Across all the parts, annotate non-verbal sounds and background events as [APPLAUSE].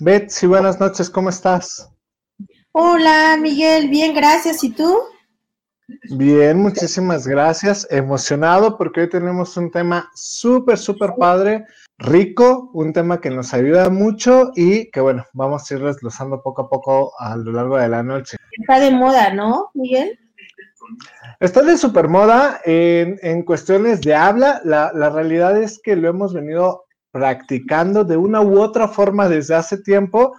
Betsy, buenas noches, ¿cómo estás? Hola, Miguel, bien, gracias. ¿Y tú? Bien, muchísimas gracias. Emocionado porque hoy tenemos un tema súper, súper padre, rico, un tema que nos ayuda mucho y que bueno, vamos a ir desglosando poco a poco a lo largo de la noche. Está de moda, ¿no, Miguel? Está de super moda en, en cuestiones de habla. La, la realidad es que lo hemos venido practicando de una u otra forma desde hace tiempo,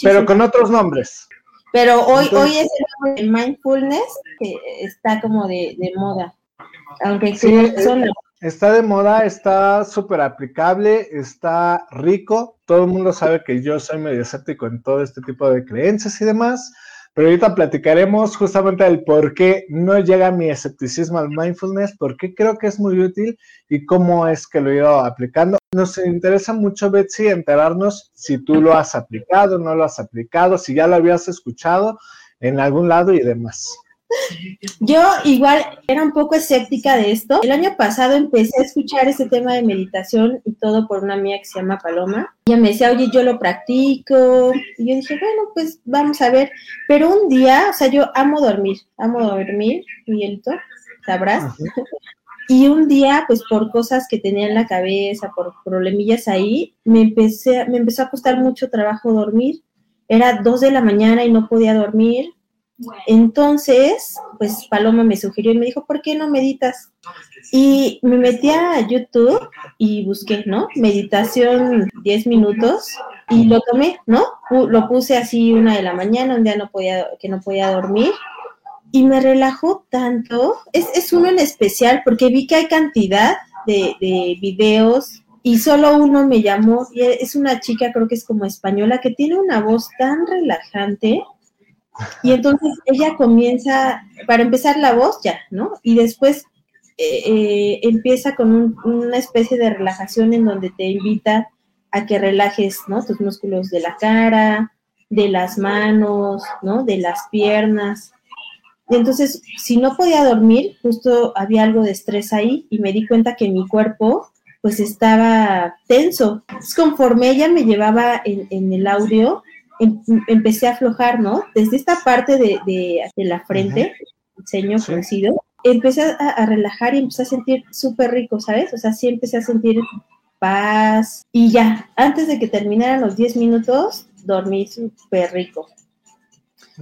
pero con otros nombres. Pero hoy, hoy es el mindfulness que está como de, moda. Aunque sí, está de moda, está súper aplicable, está rico. Todo el mundo sabe que yo soy medio escéptico en todo este tipo de creencias y demás. Pero ahorita platicaremos justamente del por qué no llega mi escepticismo al mindfulness, por qué creo que es muy útil y cómo es que lo he ido aplicando. Nos interesa mucho, Betsy, enterarnos si tú lo has aplicado, no lo has aplicado, si ya lo habías escuchado en algún lado y demás. Yo igual era un poco escéptica de esto. El año pasado empecé a escuchar ese tema de meditación y todo por una amiga que se llama Paloma. Ella me decía, oye, yo lo practico. Y yo dije, bueno, pues vamos a ver. Pero un día, o sea, yo amo dormir, amo dormir, Miguelito, sabrás. [LAUGHS] Y un día, pues por cosas que tenía en la cabeza, por problemillas ahí, me empecé, me empezó a costar mucho trabajo dormir. Era dos de la mañana y no podía dormir entonces, pues Paloma me sugirió y me dijo, ¿por qué no meditas? Y me metí a YouTube y busqué, ¿no? Meditación 10 minutos y lo tomé, ¿no? Lo puse así una de la mañana, un día no podía, que no podía dormir y me relajó tanto. Es, es uno en especial porque vi que hay cantidad de, de videos y solo uno me llamó, y es una chica, creo que es como española, que tiene una voz tan relajante y entonces ella comienza, para empezar la voz ya, ¿no? Y después eh, eh, empieza con una especie de relajación en donde te invita a que relajes, ¿no? Tus músculos de la cara, de las manos, ¿no? De las piernas. Y entonces, si no podía dormir, justo había algo de estrés ahí y me di cuenta que mi cuerpo pues estaba tenso. Entonces, conforme ella me llevaba en, el audio, empecé a aflojar, ¿no? Desde esta parte de, de, la frente, el ceño fruncido, empecé a, relajar y empecé a sentir súper rico, ¿sabes? O sea, sí empecé a sentir paz y ya, antes de que terminaran los 10 minutos, dormí súper rico.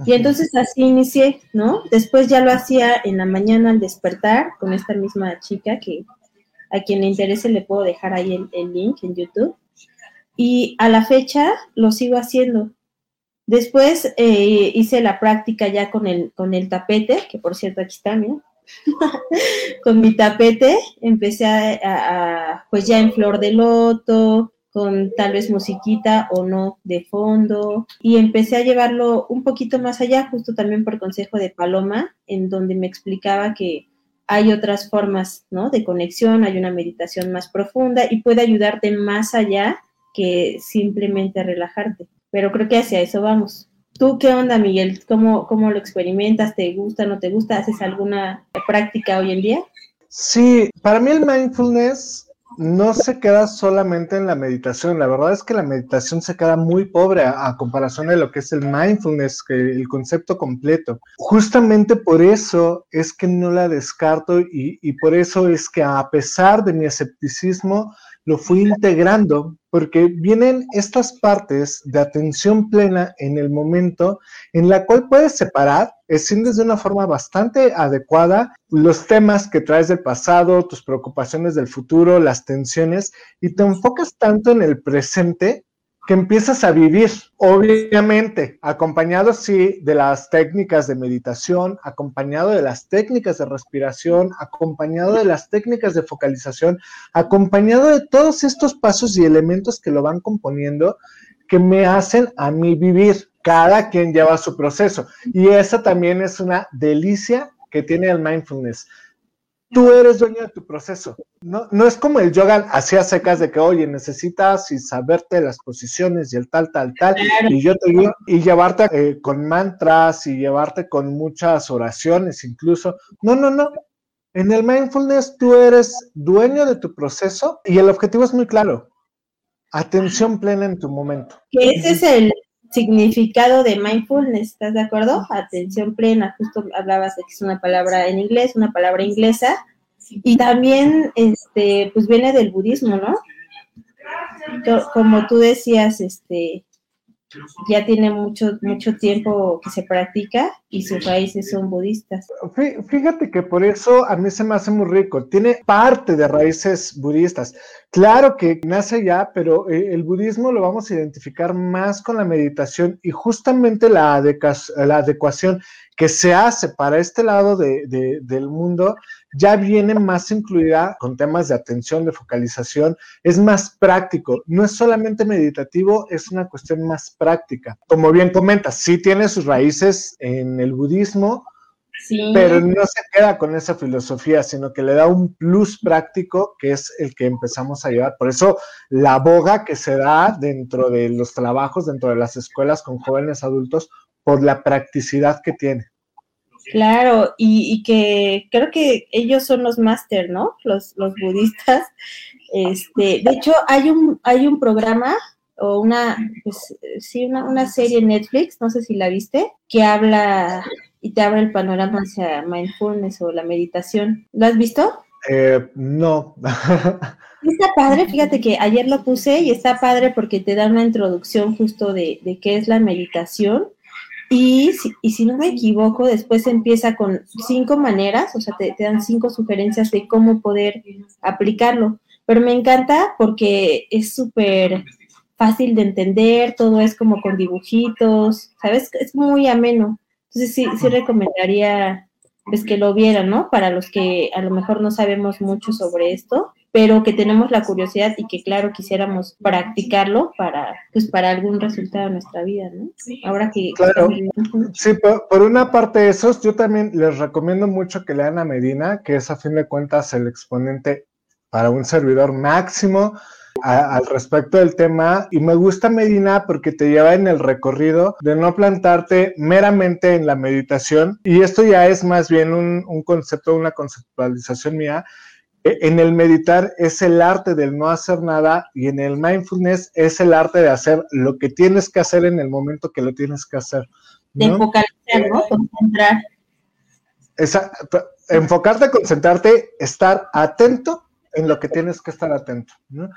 Y entonces así inicié, ¿no? Después ya lo hacía en la mañana al despertar con esta misma chica que a quien le interese le puedo dejar ahí el, el link en YouTube. Y a la fecha lo sigo haciendo. Después eh, hice la práctica ya con el, con el tapete, que por cierto aquí está, mira. [LAUGHS] con mi tapete empecé a, pues ya en flor de loto, con tal vez musiquita o no de fondo, y empecé a llevarlo un poquito más allá, justo también por consejo de Paloma, en donde me explicaba que hay otras formas, ¿no? De conexión, hay una meditación más profunda y puede ayudarte más allá que simplemente relajarte pero creo que hacia eso vamos. ¿Tú qué onda, Miguel? ¿Cómo, ¿Cómo lo experimentas? ¿Te gusta, no te gusta? ¿Haces alguna práctica hoy en día? Sí, para mí el mindfulness no se queda solamente en la meditación. La verdad es que la meditación se queda muy pobre a, comparación de lo que es el mindfulness, que el concepto completo. Justamente por eso es que no la descarto y, y por eso es que a pesar de mi escepticismo, lo fui integrando porque vienen estas partes de atención plena en el momento en la cual puedes separar, escindes de una forma bastante adecuada los temas que traes del pasado, tus preocupaciones del futuro, las tensiones, y te enfocas tanto en el presente que empiezas a vivir, obviamente, acompañado sí de las técnicas de meditación, acompañado de las técnicas de respiración, acompañado de las técnicas de focalización, acompañado de todos estos pasos y elementos que lo van componiendo que me hacen a mí vivir. Cada quien lleva su proceso y esa también es una delicia que tiene el mindfulness tú eres dueño de tu proceso. No, no es como el yoga hacía secas de que, oye, necesitas y saberte las posiciones y el tal, tal, tal, y yo te digo, y llevarte eh, con mantras y llevarte con muchas oraciones incluso. No, no, no. En el mindfulness tú eres dueño de tu proceso y el objetivo es muy claro. atención plena en tu momento. Que ese es el significado de mindfulness, ¿estás de acuerdo? Atención plena, justo hablabas de que es una palabra en inglés, una palabra inglesa, y también, este, pues viene del budismo, ¿no? Como tú decías, este, ya tiene mucho, mucho tiempo que se practica y sus raíces son budistas. Fíjate que por eso a mí se me hace muy rico. Tiene parte de raíces budistas. Claro que nace ya, pero eh, el budismo lo vamos a identificar más con la meditación y justamente la, adecuación que se hace para este lado del mundo ya viene más incluida con temas de atención, de focalización, es más práctico, no es solamente meditativo, es una cuestión más práctica. Como bien comentas, sí tiene sus raíces en el budismo, pero no se queda con esa filosofía, sino que le da un plus práctico que es el que empezamos a llevar. Por eso la boga que se da dentro de los trabajos, dentro de las escuelas con jóvenes adultos, por la practicidad que tiene. Claro, y, que creo que ellos son los máster, ¿no? Los, los budistas. Este, de hecho, hay un, hay un programa o una, pues, sí, una, una serie en Netflix, no sé si la viste, que habla y te abre el panorama hacia mindfulness o la meditación. ¿Lo has visto? Eh, no. [LAUGHS] Está padre, fíjate que ayer lo puse y está padre porque te da una introducción justo de, de qué es la meditación y si, y si no me equivoco, después empieza con cinco maneras, o sea, te, dan cinco sugerencias de cómo poder aplicarlo. Pero me encanta porque es súper fácil de entender, todo es como con dibujitos, ¿sabes? Es muy ameno. Entonces sí, sí recomendaría pues, que lo vieran, ¿no? Para los que a lo mejor no sabemos mucho sobre esto pero que tenemos la curiosidad y que claro quisiéramos practicarlo para pues para algún resultado en nuestra vida, ¿no? Ahora que claro, sí, por, una parte esos, yo también les recomiendo mucho que lean a Medina, que es a fin de cuentas el exponente para un servidor máximo al respecto del tema y me gusta Medina porque te lleva en el recorrido de no plantarte meramente en la meditación y esto ya es más bien un, un concepto, una conceptualización mía e, en el meditar es el arte del no hacer nada y en el mindfulness es el arte de hacer lo que tienes que hacer en el momento que lo tienes que hacer. De focalizar, ¿no? Concentrar. enfocarte, concentrarte, estar atento en lo que tienes que estar atento. ¿no?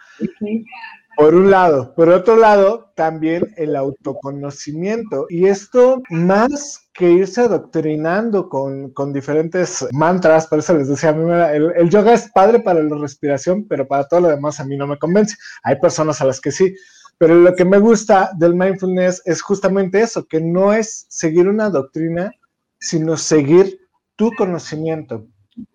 Por un lado. Por otro lado, también el autoconocimiento. Y esto más que irse adoctrinando con, diferentes mantras, por eso les decía, a mí el, el, yoga es padre para la respiración, pero para todo lo demás a mí no me convence. Hay personas a las que sí. Pero lo que me gusta del mindfulness es justamente eso, que no es seguir una doctrina, sino seguir tu conocimiento.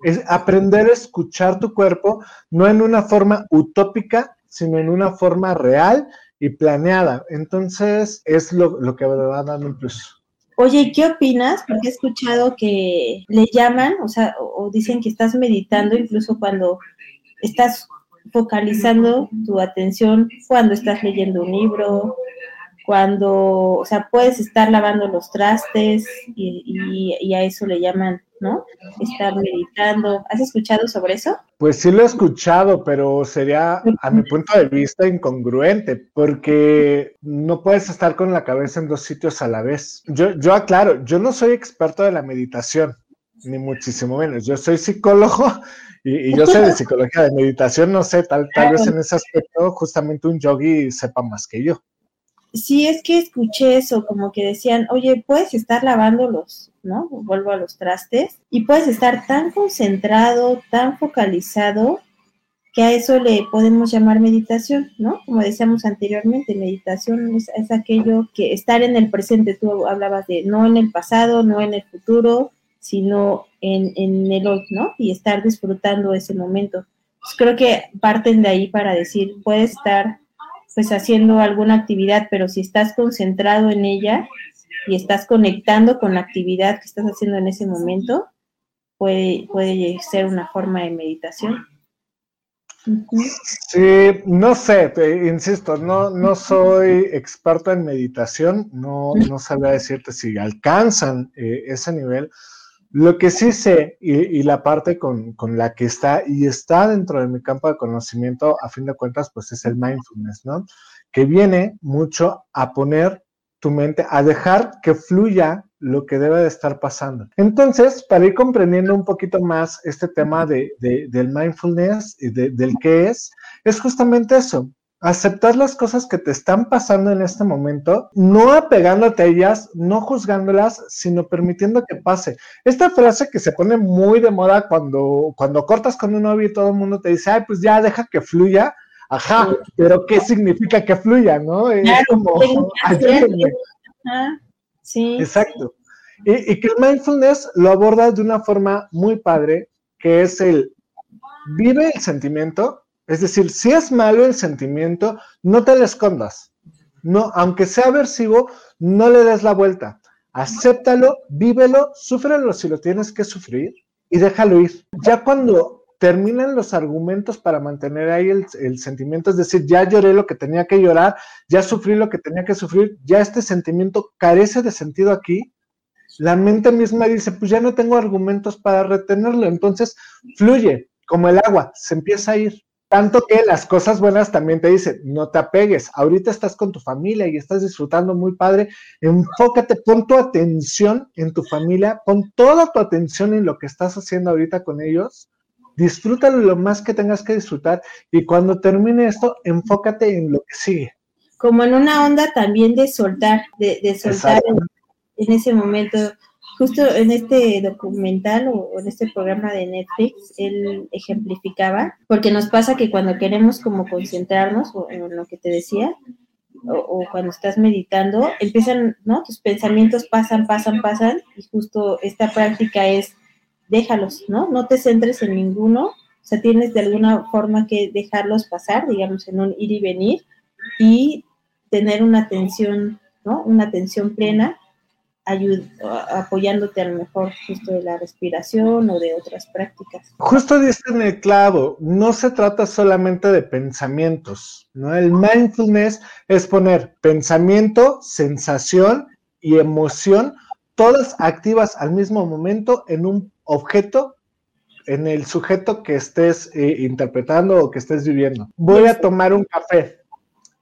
Es aprender a escuchar tu cuerpo, no en una forma utópica, sino en una forma real y planeada. Entonces, es lo, lo que va dar un plus. Oye, ¿qué opinas? Porque he escuchado que le llaman, o sea, o dicen que estás meditando incluso cuando estás focalizando tu atención, cuando estás leyendo un libro, cuando, o sea, puedes estar lavando los trastes y a eso le llaman ¿no? Estar meditando. ¿Has escuchado sobre eso? Pues sí lo he escuchado, pero sería, a mi punto de vista, incongruente, porque no puedes estar con la cabeza en dos sitios a la vez. Yo, yo aclaro, yo no soy experto de la meditación, ni muchísimo menos. Yo soy psicólogo [LAUGHS] y, yo sé de psicología de meditación, no sé, tal, tal vez en ese aspecto justamente un yogi sepa más que yo. Sí, es que escuché eso, como que decían, oye, puedes estar lavando los, ¿no? Vuelvo a los trastes y puedes estar tan concentrado, tan focalizado, que a eso le podemos llamar meditación, ¿no? Como decíamos anteriormente, meditación es, aquello que estar en el presente, tú hablabas de no en el pasado, no en el futuro, sino en, en el hoy, ¿no? Y estar disfrutando ese momento. Pues creo que parten de ahí para decir, puedes estar pues haciendo alguna actividad, pero si estás concentrado en ella y estás conectando con la actividad que estás haciendo en ese momento, puede, puede ser una forma de meditación. Sí, no sé, insisto, no, no soy experto en meditación, no, no sabría decirte si alcanzan eh, ese nivel, Lo que sí sé, y, la parte con, con, la que está, y está dentro de mi campo de conocimiento, a fin de cuentas, pues es el mindfulness, ¿no? Que viene mucho a poner tu mente, a dejar que fluya lo que debe de estar pasando. Entonces, para ir comprendiendo un poquito más este tema de, del mindfulness y del qué es, es justamente eso, aceptar las cosas que te están pasando en este momento, no apegándote a ellas, no juzgándolas, sino permitiendo que pase. Esta frase que se pone muy de moda cuando, cuando cortas con un novio y todo el mundo te dice, ay, pues ya deja que fluya. Ajá, pero ¿qué significa que fluya, no? Es como, Sí. Exacto. Y, que el mindfulness lo aborda de una forma muy padre, que es el vive el sentimiento, es decir, si es malo el sentimiento, no te lo escondas. No, aunque sea aversivo, no le des la vuelta. Acéptalo, vívelo, súfrelo si lo tienes que sufrir y déjalo ir. Ya cuando terminan los argumentos para mantener ahí el, el, sentimiento, es decir, ya lloré lo que tenía que llorar, ya sufrí lo que tenía que sufrir, ya este sentimiento carece de sentido aquí, la mente misma dice, pues ya no tengo argumentos para retenerlo, entonces fluye como el agua, se empieza a ir. Tanto que las cosas buenas también te dicen, no te apegues, ahorita estás con tu familia y estás disfrutando muy padre, enfócate, pon tu atención en tu familia, pon toda tu atención en lo que estás haciendo ahorita con ellos, disfrútalo lo más que tengas que disfrutar y cuando termine esto, enfócate en lo que sigue. Como en una onda también de soltar, de, de soltar en ese momento, justo en este documental o en este programa de Netflix, él ejemplificaba, porque nos pasa que cuando queremos como concentrarnos, o en lo que te decía, o, cuando estás meditando, empiezan, ¿no? Tus pensamientos pasan, pasan, pasan, y justo esta práctica es, déjalos, ¿no? No te centres en ninguno, o sea, tienes de alguna forma que dejarlos pasar, digamos, en un ir y venir, y tener una atención, ¿no? Una atención plena apoyándote a lo mejor justo de la respiración o de otras prácticas. Justo dice en el clavo, no se trata solamente de pensamientos, ¿no? El mindfulness es poner pensamiento, sensación y emoción, todas activas al mismo momento en un objeto en el sujeto que estés eh, interpretando o que estés viviendo. Voy a tomar un café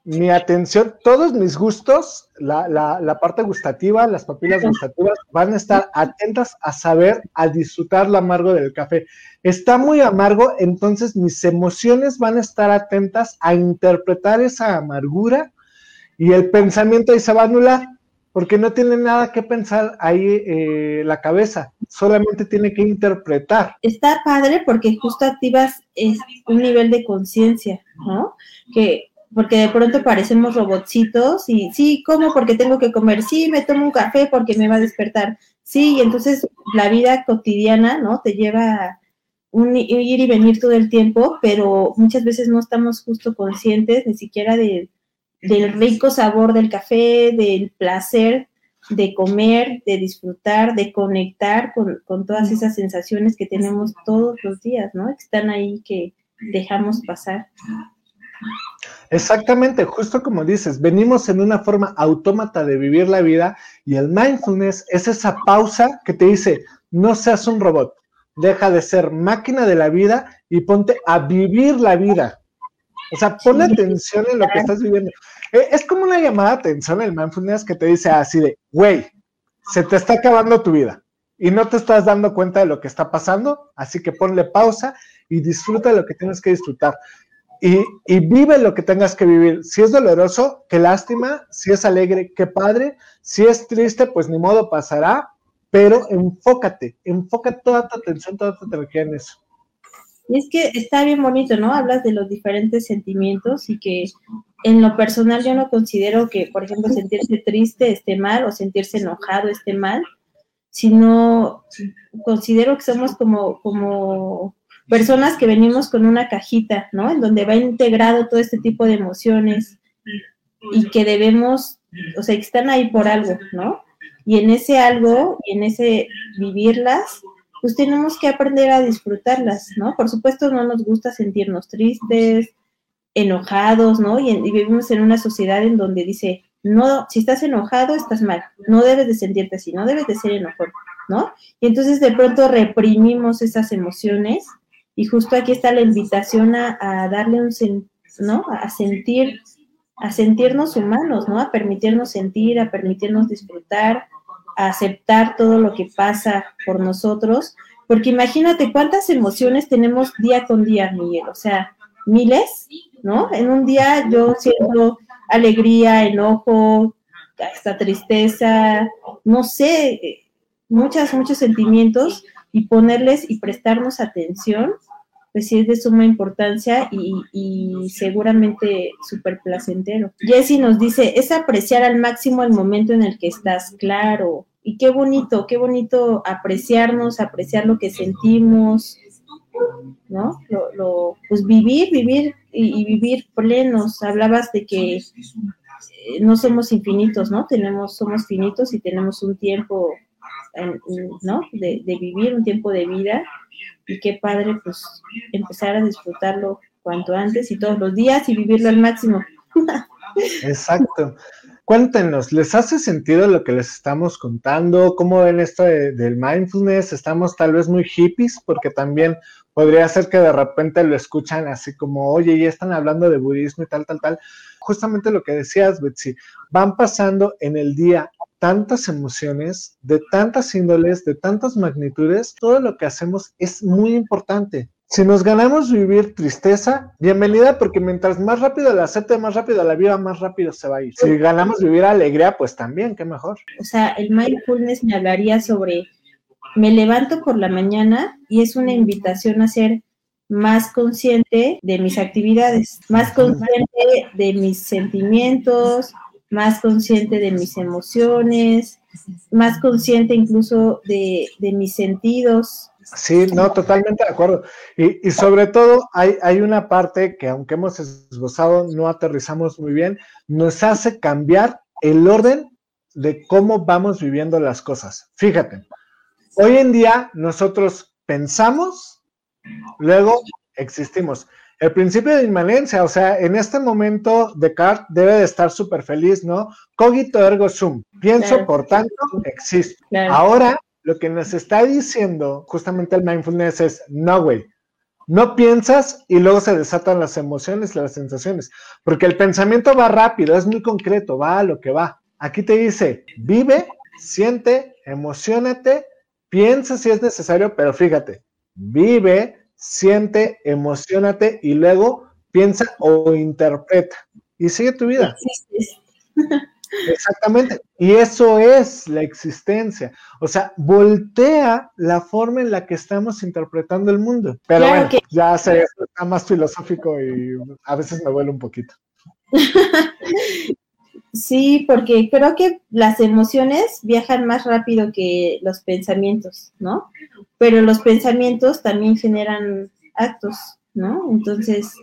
mi atención, todos mis gustos, la, parte gustativa, las papilas gustativas, van a estar atentas a saber, a disfrutar lo amargo del café. Está muy amargo, entonces mis emociones van a estar atentas a interpretar esa amargura y el pensamiento ahí se va a anular, porque no tiene nada que pensar ahí eh, la cabeza, solamente tiene que interpretar. Está padre porque justo activas es un nivel de conciencia, ¿no? Que porque de pronto parecemos robotcitos y sí, ¿cómo? Porque tengo que comer, sí, me tomo un café porque me va a despertar, sí, y entonces la vida cotidiana, ¿no? Te lleva a un ir y venir todo el tiempo, pero muchas veces no estamos justo conscientes ni siquiera del rico sabor del café, del placer de comer, de disfrutar, de conectar con, con todas esas sensaciones que tenemos todos los días, ¿no? Que están ahí que dejamos pasar. Exactamente, justo como dices, venimos en una forma autómata de vivir la vida y el mindfulness es esa pausa que te dice, no seas un robot, deja de ser máquina de la vida y ponte a vivir la vida. O sea, pon atención en lo que estás viviendo. Eh, es como una llamada de atención el mindfulness que te dice así de, güey, se te está acabando tu vida y no te estás dando cuenta de lo que está pasando, así que ponle pausa y disfruta de lo que tienes que disfrutar y, vive lo que tengas que vivir. Si es doloroso, qué lástima. Si es alegre, qué padre. Si es triste, pues ni modo pasará. Pero enfócate, enfoca toda tu atención, toda tu energía en eso. Y es que está bien bonito, ¿no? Hablas de los diferentes sentimientos y que en lo personal yo no considero que, por ejemplo, sentirse triste esté mal o sentirse enojado esté mal, sino considero que somos como, como personas que venimos con una cajita, ¿no? En donde va integrado todo este tipo de emociones y que debemos, o sea, que están ahí por algo, ¿no? Y en ese algo y en ese vivirlas, pues tenemos que aprender a disfrutarlas, ¿no? Por supuesto no nos gusta sentirnos tristes, enojados, ¿no? Y, vivimos en una sociedad en donde dice, no, si estás enojado, estás mal, no debes de sentirte así, no debes de ser enojado. ¿no? Y entonces de pronto reprimimos esas emociones y justo aquí está la invitación a, darle un, ¿no? A sentir, a sentirnos humanos, ¿no? A permitirnos sentir, a permitirnos disfrutar, a aceptar todo lo que pasa por nosotros, porque imagínate cuántas emociones tenemos día con día, Miguel, o sea, miles, ¿no? En un día yo siento alegría, enojo, hasta tristeza, no sé, muchas, muchos sentimientos y ponerles y prestarnos atención, pues sí es de suma importancia y, seguramente súper placentero. Jesse nos dice, es apreciar al máximo el momento en el que estás, claro, y qué bonito, qué bonito apreciarnos, apreciar lo que sentimos, ¿no? Lo, pues vivir, vivir y, vivir plenos. Hablabas de que eh, no somos infinitos, ¿no? Tenemos, somos finitos y tenemos un tiempo, ¿no? De, vivir, un tiempo de vida. Y qué padre, pues, empezar a disfrutarlo cuanto antes y todos los días y vivirlo al máximo. [LAUGHS] Exacto. Cuéntenos, ¿les hace sentido lo que les estamos contando? ¿Cómo ven esto del mindfulness? Estamos tal vez muy hippies, porque también podría ser que de repente lo escuchan así como, oye, ya están hablando de budismo y tal, tal, tal. Justamente lo que decías, Betsy, van pasando en el día tantas emociones, de tantas índoles, de tantas magnitudes, todo lo que hacemos es muy importante. Si nos ganamos vivir tristeza, bienvenida, porque mientras más rápido la acepte, más rápido la vida, más rápido se va a ir. Si ganamos vivir alegría, pues también, qué mejor. O sea, el mindfulness me hablaría sobre, me levanto por la mañana y es una invitación a ser más consciente de mis actividades, más consciente de mis sentimientos, más consciente de mis emociones, más consciente incluso de, de mis sentidos, Sí, no, totalmente de acuerdo. Y, sobre todo hay, hay, una parte que aunque hemos esbozado, no aterrizamos muy bien, nos hace cambiar el orden de cómo vamos viviendo las cosas. Fíjate, hoy en día nosotros pensamos, luego existimos. El principio de inmanencia, o sea, en este momento Descartes debe de estar súper feliz, ¿no? Cogito ergo sum. Pienso, por tanto, existo. Ahora lo que nos está diciendo justamente el mindfulness es, no, güey, no piensas y luego se desatan las emociones las sensaciones, porque el pensamiento va rápido, es muy concreto, va a lo que va. Aquí te dice, vive, siente, emocionate, piensa si es necesario, pero fíjate, vive, siente, emocionate y luego piensa o interpreta y sigue tu vida. [LAUGHS] Exactamente. Y eso es la existencia. O sea, voltea la forma en la que estamos interpretando el mundo. Pero bueno, ya se está más filosófico y a veces me vuelve un poquito. [LAUGHS] Sí, porque creo que las emociones viajan más rápido que los pensamientos, ¿no? Pero los pensamientos también generan actos. ¿no? Entonces,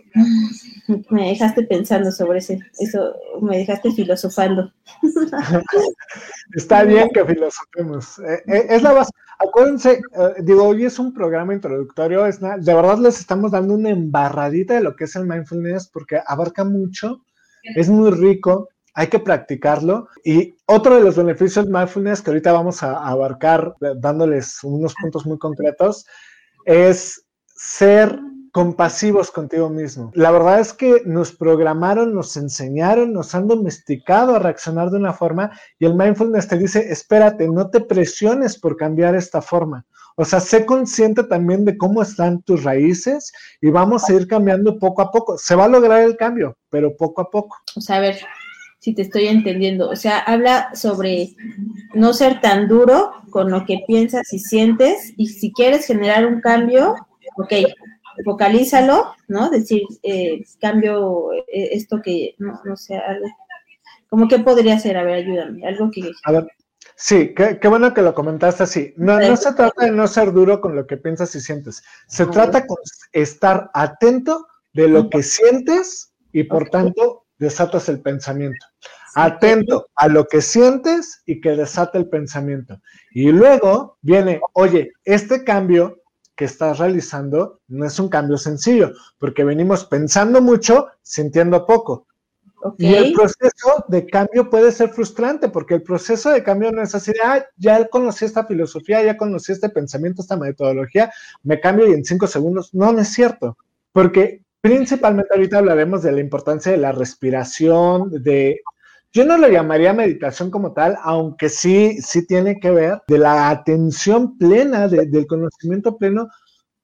me dejaste pensando sobre ese, eso, me dejaste filosofando. [LAUGHS] Está bien que filosofemos. Eh, eh, es la base. Acuérdense, eh, digo, hoy es un programa introductorio, es de verdad les estamos dando una embarradita de lo que es el mindfulness porque abarca mucho, es muy rico, hay que practicarlo. Y otro de los beneficios del mindfulness que ahorita vamos a abarcar dándoles unos puntos muy concretos es ser compasivos contigo mismo. La verdad es que nos programaron, nos enseñaron, nos han domesticado a reaccionar de una forma y el mindfulness te dice, espérate, no te presiones por cambiar esta forma. O sea, sé consciente también de cómo están tus raíces y vamos a ir cambiando poco a poco. Se va a lograr el cambio, pero poco a poco. O sea, a ver si te estoy entendiendo. O sea, habla sobre no ser tan duro con lo que piensas y sientes y si quieres generar un cambio, ok, vocalízalo, ¿no? Decir, eh, cambio eh, esto que, no, no sé, algo, como que podría ser, a ver, ayúdame, algo que... A ver, sí, qué, qué bueno que lo comentaste así. No, no se trata de no ser duro con lo que piensas y sientes, se trata de estar atento de lo que sientes y por tanto desatas el pensamiento. Atento a lo que sientes y que desata el pensamiento. Y luego viene, oye, este cambio que estás realizando no es un cambio sencillo, porque venimos pensando mucho, sintiendo poco. Y el proceso de cambio puede ser frustrante, porque el proceso de cambio no es así de, ah, ya conocí esta filosofía, ya conocí este pensamiento, esta metodología, me cambio y en cinco segundos. No, no es cierto, porque principalmente ahorita hablaremos de la importancia de la respiración, de... Yo no lo llamaría meditación como tal, aunque sí, sí tiene que ver de la atención plena, del conocimiento pleno,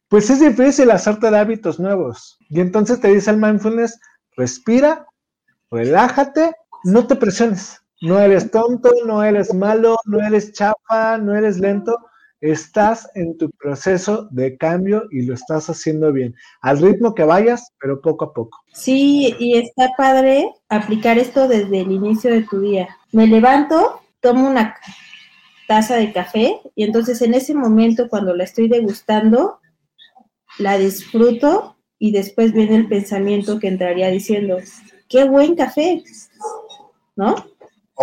pues es difícil hacerte de hábitos nuevos. Y entonces te dice el mindfulness, respira, relájate, no te presiones. No eres tonto, no eres malo, no eres chafa, no eres lento. Estás en tu proceso de cambio y lo estás haciendo bien. Al ritmo que vayas, pero poco a poco. Sí, y está padre aplicar esto desde el inicio de tu día. Me levanto, tomo una taza de café y entonces en ese momento cuando la estoy degustando, la disfruto y después viene el pensamiento que entraría diciendo, qué buen café, ¿no?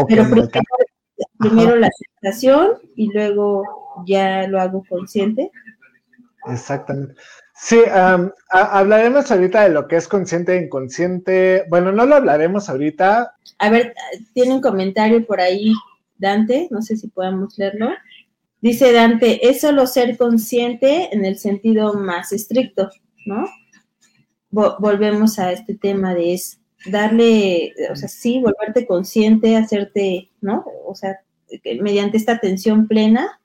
Pero primero, la sensación y luego ya lo hago consciente. Exactamente. Sí, hablaremos ahorita de lo que es consciente e inconsciente. Bueno, no lo hablaremos ahorita. A ver, tiene un comentario por ahí, Dante, no sé si podamos leerlo. Dice Dante, es solo ser consciente en el sentido más estricto, ¿no? volvemos a este tema de es darle, o sea, sí, volverte consciente, hacerte, ¿no? O sea, mediante esta atención plena,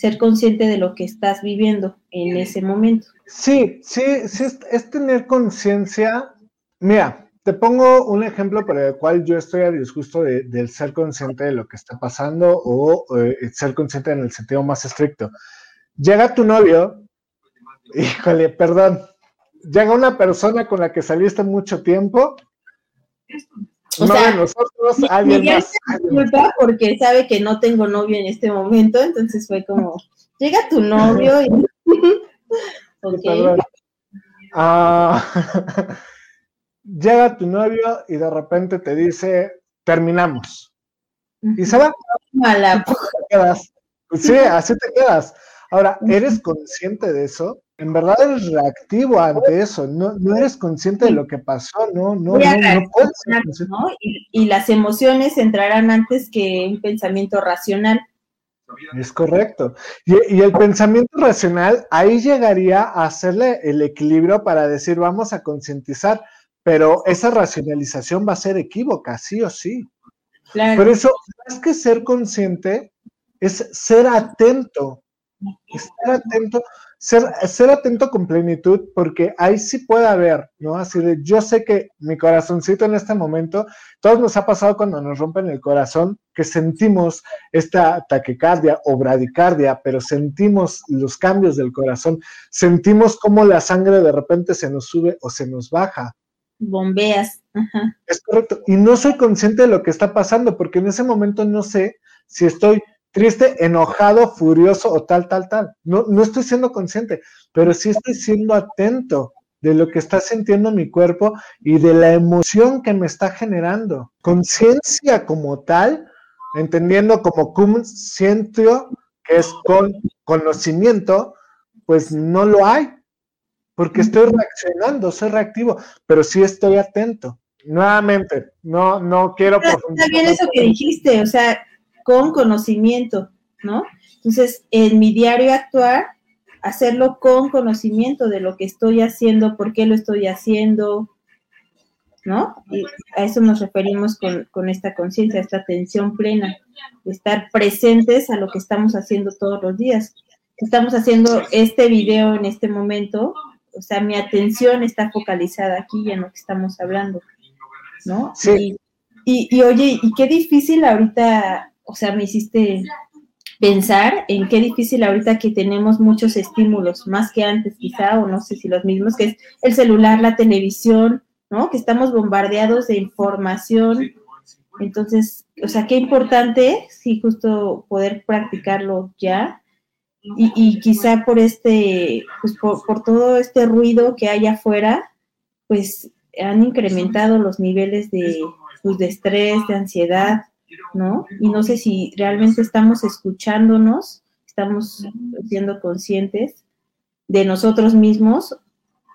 ser consciente de lo que estás viviendo en ese momento. Sí, sí, sí, es, tener conciencia. Mira, te pongo un ejemplo por el cual yo estoy a disgusto de, del ser consciente de lo que está pasando o eh, ser consciente en el sentido más estricto. Llega tu novio, híjole, perdón, llega una persona con la que saliste mucho tiempo o no sea, nosotros, alguien más. porque sabe que no tengo novio en este momento, entonces fue como, llega tu novio y... [LAUGHS] Ah, [LAUGHS] llega tu novio y de repente te dice, terminamos. Y se va. Mala. Sí, así te quedas. Ahora, ¿eres consciente de eso? En verdad eres reactivo ante eso, no, eres consciente de lo que pasó, no, no, no, puedes Y, las emociones entrarán antes que un pensamiento racional. Es correcto. Y, el pensamiento racional ahí llegaría a hacerle el equilibrio para decir vamos a concientizar, pero esa racionalización va a ser equívoca, sí o sí. Por eso, más que ser consciente, es ser atento, estar atento ser, ser atento con plenitud, porque ahí sí puede haber, ¿no? Así de, yo sé que mi corazoncito en este momento, todos nos ha pasado cuando nos rompen el corazón, que sentimos esta taquicardia o bradicardia, pero sentimos los cambios del corazón, sentimos cómo la sangre de repente se nos sube o se nos baja. Bombeas. Es correcto. Y no soy consciente de lo que está pasando, porque en ese momento no sé si estoy triste, enojado, furioso o tal, tal, tal. No, no estoy siendo consciente, pero sí estoy siendo atento de lo que está sintiendo mi cuerpo y de la emoción que me está generando. Conciencia como tal, entendiendo como siento que es con conocimiento, pues no lo hay, porque estoy reaccionando, soy reactivo, pero sí estoy atento. Nuevamente, no, no quiero... Está bien eso que dijiste, o sea, con conocimiento, ¿no? Entonces, en mi diario actuar, hacerlo con conocimiento de lo que estoy haciendo, por qué lo estoy haciendo, ¿no? Y a eso nos referimos con, esta conciencia, esta atención plena, de estar presentes a lo que estamos haciendo todos los días. Estamos haciendo este video en este momento, o sea, mi atención está focalizada aquí en lo que estamos hablando, ¿no? Sí. Y, y, oye, y qué difícil ahorita o sea, me hiciste pensar en qué difícil ahorita que tenemos muchos estímulos, más que antes quizá, o no sé si los mismos, que es el celular, la televisión, ¿no? Que estamos bombardeados de información. Entonces, o sea, qué importante, sí, justo poder practicarlo ya. Y, quizá por este, pues por, por todo este ruido que hay afuera, pues han incrementado los niveles de, pues, de estrés, de ansiedad, ¿no? Y no sé si realmente estamos escuchándonos, estamos siendo conscientes de nosotros mismos,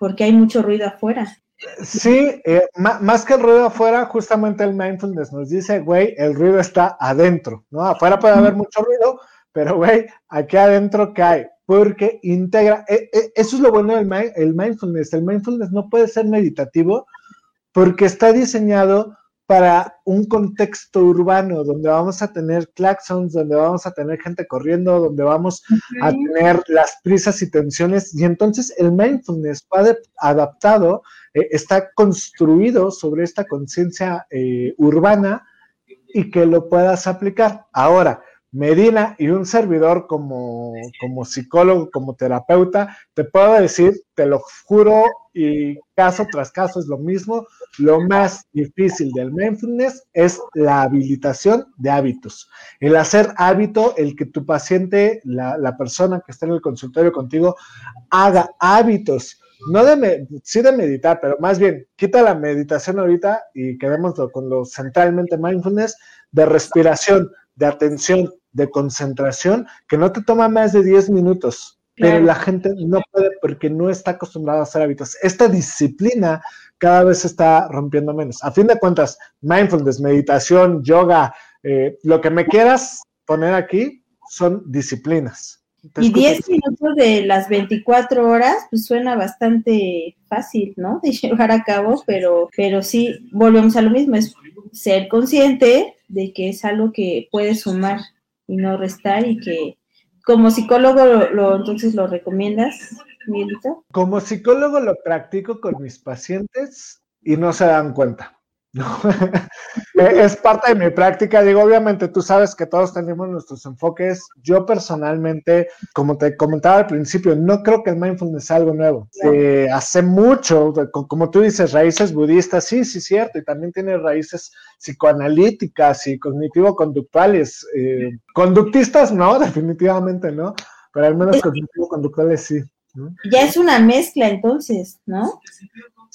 porque hay mucho ruido afuera. Sí, eh, más que el ruido afuera, justamente el mindfulness nos dice, güey, el ruido está adentro, ¿no? Afuera puede haber mucho ruido, pero güey, aquí adentro cae, porque integra, eh, eh, eso es lo bueno del el mindfulness, el mindfulness no puede ser meditativo porque está diseñado para un contexto urbano donde vamos a tener claxons, donde vamos a tener gente corriendo, donde vamos a tener las prisas y tensiones. Y entonces el mindfulness va adaptado, eh, está construido sobre esta conciencia eh, urbana y que lo puedas aplicar. Ahora, Medina y un servidor como, como psicólogo, como terapeuta, te puedo decir, te lo juro, y caso tras caso es lo mismo, lo más difícil del mindfulness es la habilitación de hábitos. El hacer hábito, el que tu paciente, la, persona que está en el consultorio contigo, haga hábitos. No de, sí de meditar, pero más bien, quita la meditación ahorita y quedemos con lo centralmente mindfulness de respiración, de atención, de concentración, que no te toma más de 10 minutos pero la gente no puede porque no está acostumbrada a hacer hábitos. Esta disciplina cada vez se está rompiendo menos. A fin de cuentas, mindfulness, meditación, yoga, eh, lo que me quieras poner aquí son disciplinas. y 10 minutos de las 24 horas, pues suena bastante fácil, ¿no? [LAUGHS] De llevar a cabo, pero, pero sí, volvemos a lo mismo, es ser consciente de que es algo que puede sumar y no restar y que como psicólogo, lo, entonces lo recomiendas, Miguelito? Como psicólogo lo practico con mis pacientes y no se dan cuenta. [LAUGHS] es parte de mi práctica. Digo, obviamente tú sabes que todos tenemos nuestros enfoques. Yo personalmente, como te comentaba al principio, no creo que el mindfulness sea algo nuevo. Eh, hace mucho, como tú dices, raíces budistas, sí, sí, cierto, y también tiene raíces psicoanalíticas y cognitivo-conductuales. Eh, conductistas, no, [LAUGHS] definitivamente no, pero al menos cognitivo-conductuales sí. Ya es una mezcla entonces, ¿no?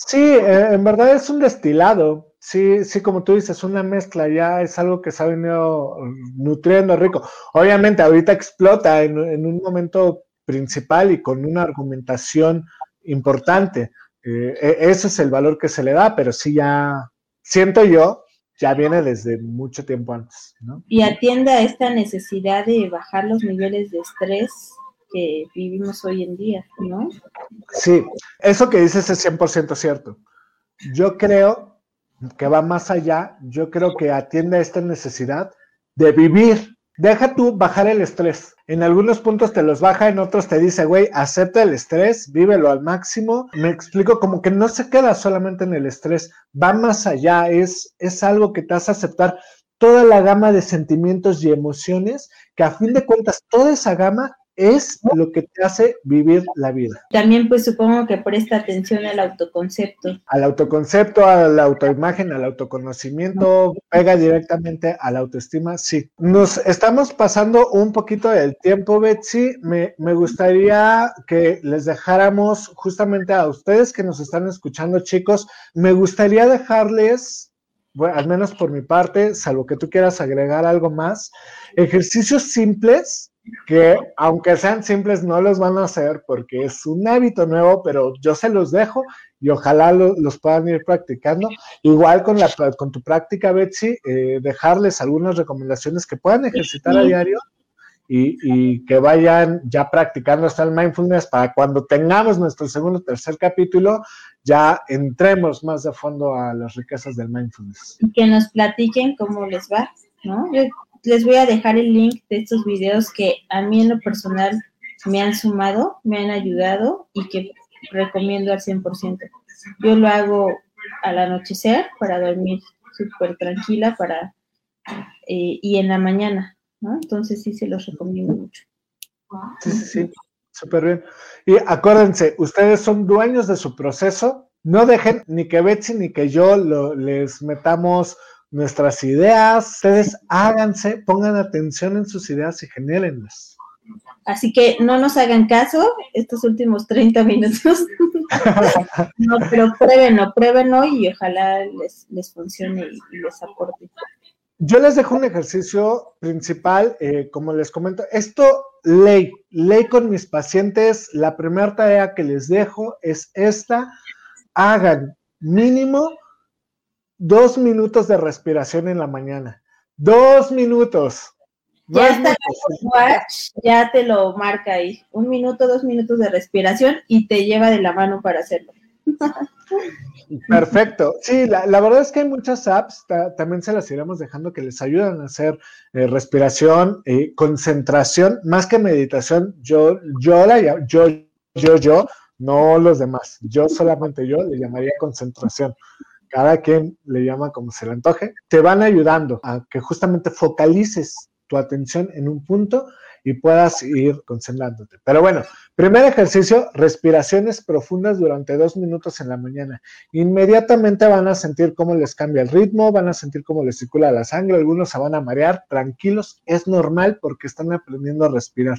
Sí, eh, en verdad es un destilado. Sí, sí, como tú dices, una mezcla ya es algo que se ha venido nutriendo rico. Obviamente ahorita explota en, un momento principal y con una argumentación importante. Eh, e, ese es el valor que se le da, pero sí ya, siento yo, ya viene desde mucho tiempo antes. ¿no? Y atiende a esta necesidad de bajar los niveles de estrés que vivimos hoy en día, ¿no? Sí, eso que dices es 100% cierto. Yo creo que va más allá, yo creo que atiende a esta necesidad de vivir. Deja tú bajar el estrés. En algunos puntos te los baja, en otros te dice, güey, acepta el estrés, vívelo al máximo. Me explico como que no se queda solamente en el estrés, va más allá, es, es algo que te hace aceptar toda la gama de sentimientos y emociones, que a fin de cuentas toda esa gama es lo que te hace vivir la vida. También pues supongo que presta atención al autoconcepto. Al autoconcepto, a la autoimagen, al autoconocimiento, pega directamente a la autoestima, sí. Nos estamos pasando un poquito del tiempo, Betsy. Me, me gustaría que les dejáramos justamente a ustedes que nos están escuchando, chicos, me gustaría dejarles bueno, al menos por mi parte, salvo que tú quieras agregar algo más, ejercicios simples que aunque sean simples no los van a hacer porque es un hábito nuevo, pero yo se los dejo y ojalá los puedan ir practicando. Igual con, la, con tu práctica, Betsy, eh, dejarles algunas recomendaciones que puedan ejercitar a diario y, y, que vayan ya practicando hasta el mindfulness para cuando tengamos nuestro segundo o tercer capítulo, ya entremos más de fondo a las riquezas del mindfulness. Y que nos platiquen cómo les va, ¿no? Les voy a dejar el link de estos videos que a mí en lo personal me han sumado, me han ayudado y que recomiendo al 100%. Yo lo hago al anochecer para dormir súper tranquila para eh, y en la mañana, ¿no? Entonces sí se los recomiendo mucho. Sí, sí, sí, súper bien. Y acuérdense, ustedes son dueños de su proceso, no dejen ni que Betsy ni que yo lo, les metamos nuestras ideas. Ustedes háganse, pongan atención en sus ideas y genérenlas. Así que no nos hagan caso estos últimos 30 minutos. [LAUGHS] no, pero pruébenlo, pruébenlo y ojalá les, les funcione y, les aporte. Yo les dejo un ejercicio principal, eh, como les comento, esto ley, ley con mis pacientes, la primera tarea que les dejo es esta, hagan mínimo dos minutos de respiración en la mañana. Dos minutos. Ya está ya te lo marca ahí. Un minuto, dos minutos de respiración y te lleva de la mano para hacerlo. [LAUGHS] Perfecto. Sí, la, verdad es que hay muchas apps, también se las iremos dejando que les ayudan a hacer eh, respiración, y concentración, más que meditación. Yo, yo la yo, yo, yo, no los demás. Yo solamente yo le llamaría concentración. Cada quien le llama como se le antoje. Te van ayudando a que justamente focalices tu atención en un punto y puedas ir concentrándote. Pero bueno, primer ejercicio, respiraciones profundas durante dos minutos en la mañana. Inmediatamente van a sentir cómo les cambia el ritmo, van a sentir cómo les circula la sangre, algunos se van a marear, tranquilos, es normal porque están aprendiendo a respirar.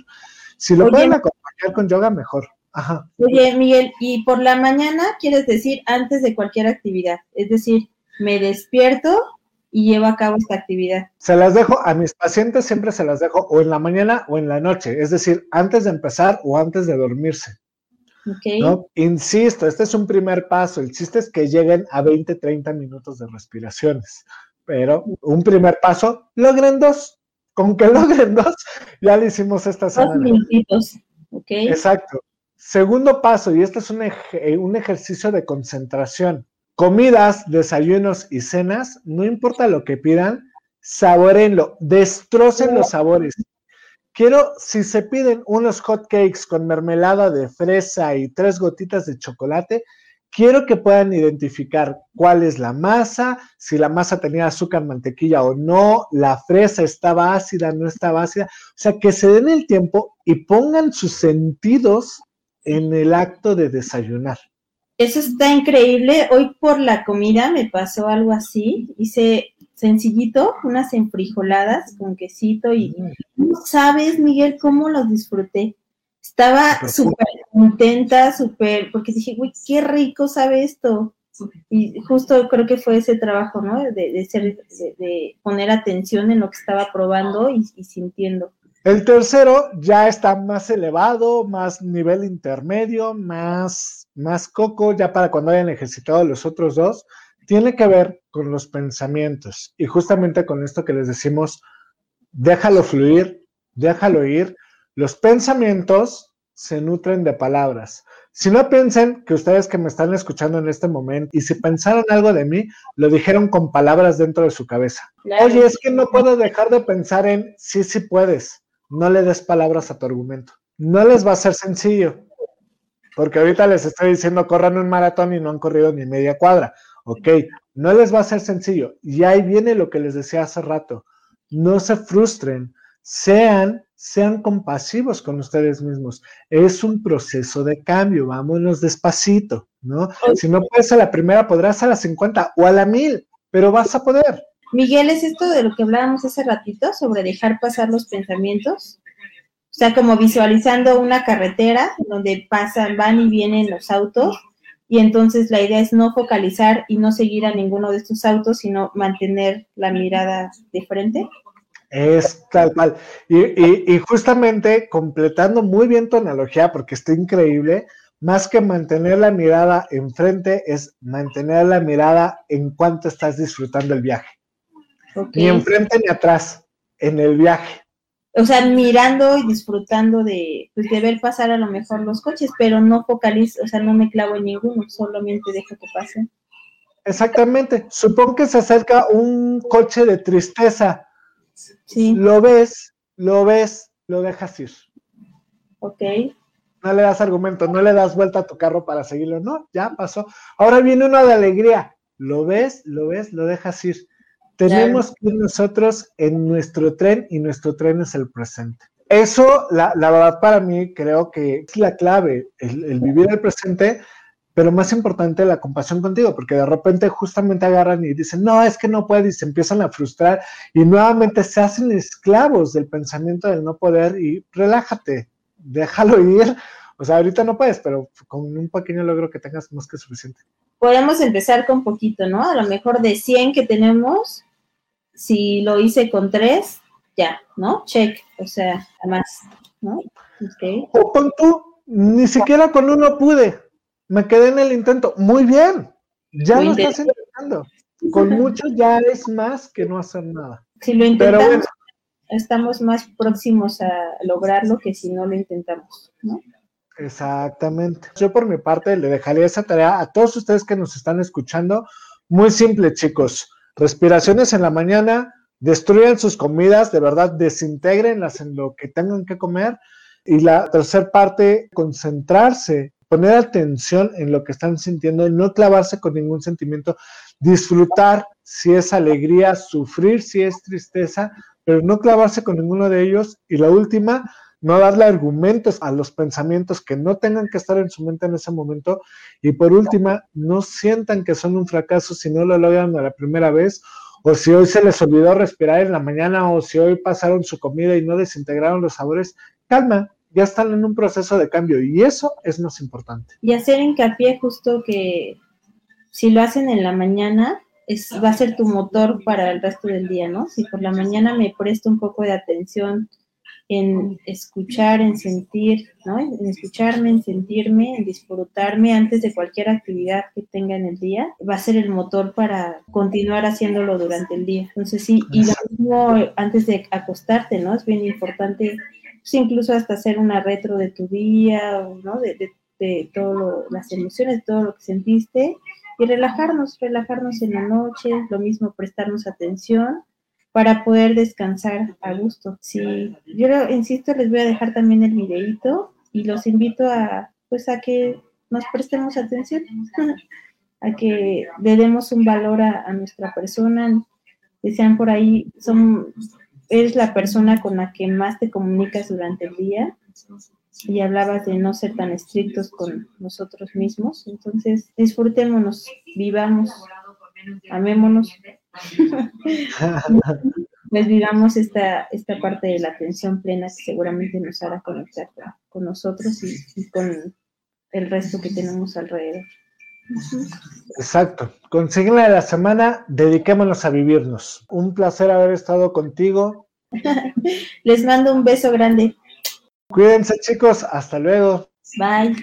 Si lo pueden acompañar con yoga, mejor. Ajá. Oye, Miguel, y por la mañana quieres decir antes de cualquier actividad, es decir, me despierto y llevo a cabo esta actividad. Se las dejo a mis pacientes, siempre se las dejo o en la mañana o en la noche, es decir, antes de empezar o antes de dormirse. Okay. ¿no? Insisto, este es un primer paso. El chiste es que lleguen a 20, 30 minutos de respiraciones. Pero un primer paso, logren dos. Con que [LAUGHS] logren dos, ya lo hicimos esta semana. Dos minutitos. Okay. Exacto. Segundo paso, y este es un, un ejercicio de concentración comidas, desayunos y cenas, no importa lo que pidan, saborenlo, destrocen los sabores. Quiero, si se piden unos hot cakes con mermelada de fresa y tres gotitas de chocolate, quiero que puedan identificar cuál es la masa, si la masa tenía azúcar, mantequilla o no, la fresa estaba ácida, no estaba ácida. O sea, que se den el tiempo y pongan sus sentidos en el acto de desayunar. Eso está increíble. Hoy por la comida me pasó algo así. Hice sencillito, unas enfrijoladas con quesito y no sabes, Miguel, cómo los disfruté. Estaba súper contenta, súper, porque dije, uy, qué rico sabe esto. Y justo creo que fue ese trabajo, ¿no? De, ser, de, poner atención en lo que estaba probando y sintiendo. El tercero ya está más elevado, más nivel intermedio, más, más coco, ya para cuando hayan ejercitado los otros dos, tiene que ver con los pensamientos y justamente con esto que les decimos, déjalo fluir, déjalo ir. Los pensamientos se nutren de palabras. Si no piensen que ustedes que me están escuchando en este momento y si pensaron algo de mí, lo dijeron con palabras dentro de su cabeza. Oye, es que no puedo dejar de pensar en sí, sí puedes no le des palabras a tu argumento. No les va a ser sencillo, porque ahorita les estoy diciendo corran un maratón y no han corrido ni media cuadra. Ok, no les va a ser sencillo. Y ahí viene lo que les decía hace rato. No se frustren, sean, sean compasivos con ustedes mismos. Es un proceso de cambio, vámonos despacito, ¿no? Si no puedes a la primera, podrás a la 50 o a la 1000, pero vas a poder. Miguel, ¿es esto de lo que hablábamos hace ratito sobre dejar pasar los pensamientos? O sea, como visualizando una carretera donde pasan, van y vienen los autos y entonces la idea es no focalizar y no seguir a ninguno de estos autos, sino mantener la mirada de frente. Es tal cual. Y, y, justamente completando muy bien tu analogía, porque está increíble, más que mantener la mirada enfrente, es mantener la mirada en cuanto estás disfrutando el viaje. Ni enfrente ni atrás, en el viaje. O sea, mirando y disfrutando de, pues, de ver pasar a lo mejor los coches, pero no focalizo, o sea, no me clavo en ninguno, solamente dejo que pasen. Exactamente. Supongo que se acerca un coche de tristeza. Sí. Lo ves, lo ves, lo dejas ir. Ok. No le das argumento, no le das vuelta a tu carro para seguirlo, no, ya pasó. Ahora viene uno de alegría. Lo ves, lo ves, lo dejas ir. Tenemos que ir nosotros en nuestro tren y nuestro tren es el presente. Eso, la, verdad, para mí creo que es la clave, el, vivir el presente, pero más importante la compasión contigo, porque de repente justamente agarran y dicen, no, es que no puede, y se empiezan a frustrar y nuevamente se hacen esclavos del pensamiento del no poder y relájate, déjalo ir. O sea, ahorita no puedes, pero con un pequeño logro que tengas más que suficiente. Podemos empezar con poquito, ¿no? A lo mejor de 100 que tenemos, si lo hice con tres, ya, ¿no? Check, o sea, además, ¿no? O con tú, ni siquiera con uno pude, me quedé en el intento, muy bien, ya lo, estás intentando. Con [LAUGHS] mucho ya es más que no hacer nada. Si lo intentamos, estamos más próximos a lograrlo que si no lo intentamos, ¿no? Exactamente. Yo por mi parte le dejaría esa tarea a todos ustedes que nos están escuchando. Muy simple, chicos. Respiraciones en la mañana, destruyan sus comidas, de verdad, desintegrenlas en lo que tengan que comer. Y la tercera parte, concentrarse, poner atención en lo que están sintiendo no clavarse con ningún sentimiento, disfrutar si es alegría, sufrir si es tristeza, pero no clavarse con ninguno de ellos. Y la última, no darle argumentos a los pensamientos que no tengan que estar en su mente en ese momento. Y por última, no sientan que son un fracaso si no lo logran a la primera vez, o si hoy se les olvidó respirar en la mañana, o si hoy pasaron su comida y no desintegraron los sabores. Calma, ya están en un proceso de cambio y eso es más importante. Y hacer hincapié justo que si lo hacen en la mañana, es, va a ser tu motor para el resto del día, ¿no? Si por la mañana me presto un poco de atención en escuchar, en sentir, ¿no? En escucharme, en sentirme, en disfrutarme antes de cualquier actividad que tenga en el día, va a ser el motor para continuar haciéndolo durante el día. Entonces sí, y lo mismo antes de acostarte, ¿no? Es bien importante, pues, incluso hasta hacer una retro de tu día, ¿no? De, de, de todas las emociones, todo lo que sentiste y relajarnos, relajarnos en la noche, lo mismo prestarnos atención para poder descansar a gusto. Sí, yo insisto, les voy a dejar también el videito y los invito a, pues, a que nos prestemos atención, a que le demos un valor a, nuestra persona. Decían por ahí, son, eres la persona con la que más te comunicas durante el día y hablabas de no ser tan estrictos con nosotros mismos. Entonces, disfrutémonos, vivamos, amémonos [LAUGHS] pues vivamos esta, esta parte de la atención plena que seguramente nos hará conectar con nosotros y, con el resto que tenemos alrededor. Exacto. Consigna de la semana, dediquémonos a vivirnos. Un placer haber estado contigo. [LAUGHS] Les mando un beso grande. Cuídense chicos, hasta luego. Bye.